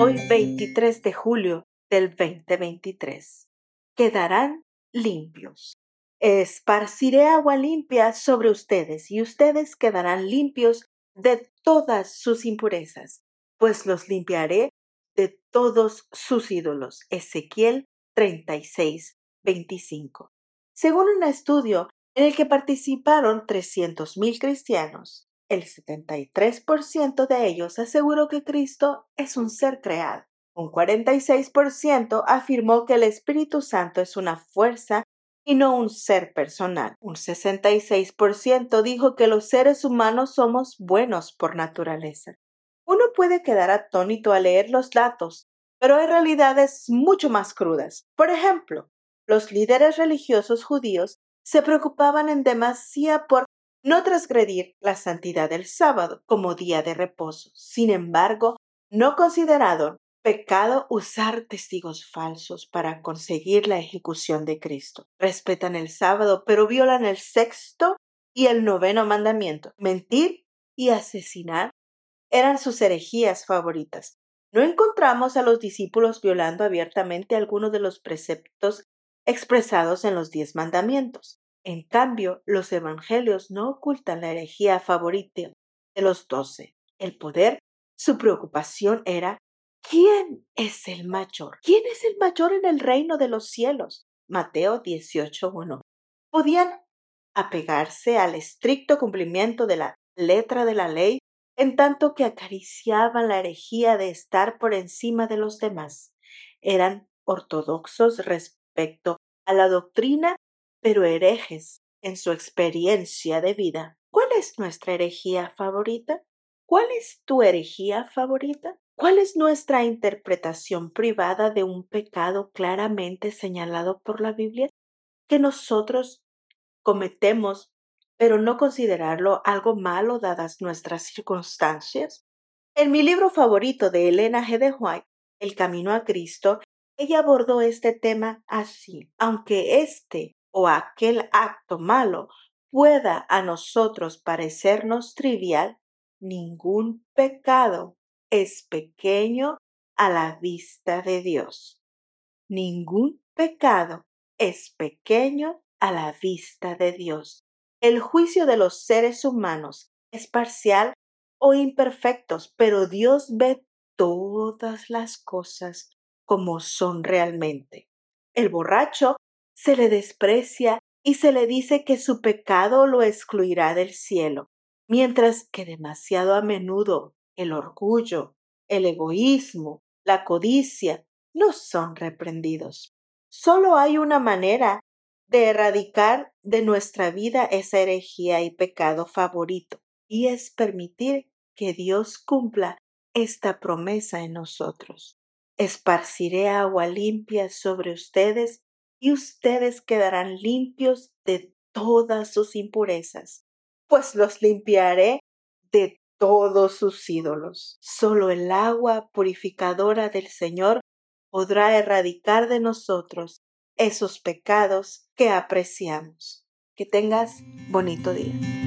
hoy 23 de julio del 2023. Quedarán limpios. Esparciré agua limpia sobre ustedes y ustedes quedarán limpios de todas sus impurezas, pues los limpiaré de todos sus ídolos. Ezequiel 36, 25. Según un estudio en el que participaron 300.000 cristianos, el 73% de ellos aseguró que Cristo es un ser creado. Un 46% afirmó que el Espíritu Santo es una fuerza y no un ser personal. Un 66% dijo que los seres humanos somos buenos por naturaleza. Uno puede quedar atónito al leer los datos, pero hay realidades mucho más crudas. Por ejemplo, los líderes religiosos judíos se preocupaban en demasía por no transgredir la santidad del sábado como día de reposo. Sin embargo, no consideraron pecado usar testigos falsos para conseguir la ejecución de Cristo. Respetan el sábado, pero violan el sexto y el noveno mandamiento. Mentir y asesinar eran sus herejías favoritas. No encontramos a los discípulos violando abiertamente algunos de los preceptos expresados en los diez mandamientos. En cambio, los evangelios no ocultan la herejía favorita de los doce, el poder. Su preocupación era ¿Quién es el mayor? ¿Quién es el mayor en el reino de los cielos? Mateo 18.1. Podían apegarse al estricto cumplimiento de la letra de la ley en tanto que acariciaban la herejía de estar por encima de los demás. Eran ortodoxos respecto a la doctrina pero herejes en su experiencia de vida. ¿Cuál es nuestra herejía favorita? ¿Cuál es tu herejía favorita? ¿Cuál es nuestra interpretación privada de un pecado claramente señalado por la Biblia que nosotros cometemos, pero no considerarlo algo malo dadas nuestras circunstancias? En mi libro favorito de Elena G. de White, El Camino a Cristo, ella abordó este tema así. Aunque este o aquel acto malo pueda a nosotros parecernos trivial, ningún pecado es pequeño a la vista de Dios. Ningún pecado es pequeño a la vista de Dios. El juicio de los seres humanos es parcial o imperfectos, pero Dios ve todas las cosas como son realmente. El borracho se le desprecia y se le dice que su pecado lo excluirá del cielo, mientras que demasiado a menudo el orgullo, el egoísmo, la codicia no son reprendidos. Solo hay una manera de erradicar de nuestra vida esa herejía y pecado favorito, y es permitir que Dios cumpla esta promesa en nosotros. Esparciré agua limpia sobre ustedes y ustedes quedarán limpios de todas sus impurezas, pues los limpiaré de todos sus ídolos. Solo el agua purificadora del Señor podrá erradicar de nosotros esos pecados que apreciamos. Que tengas bonito día.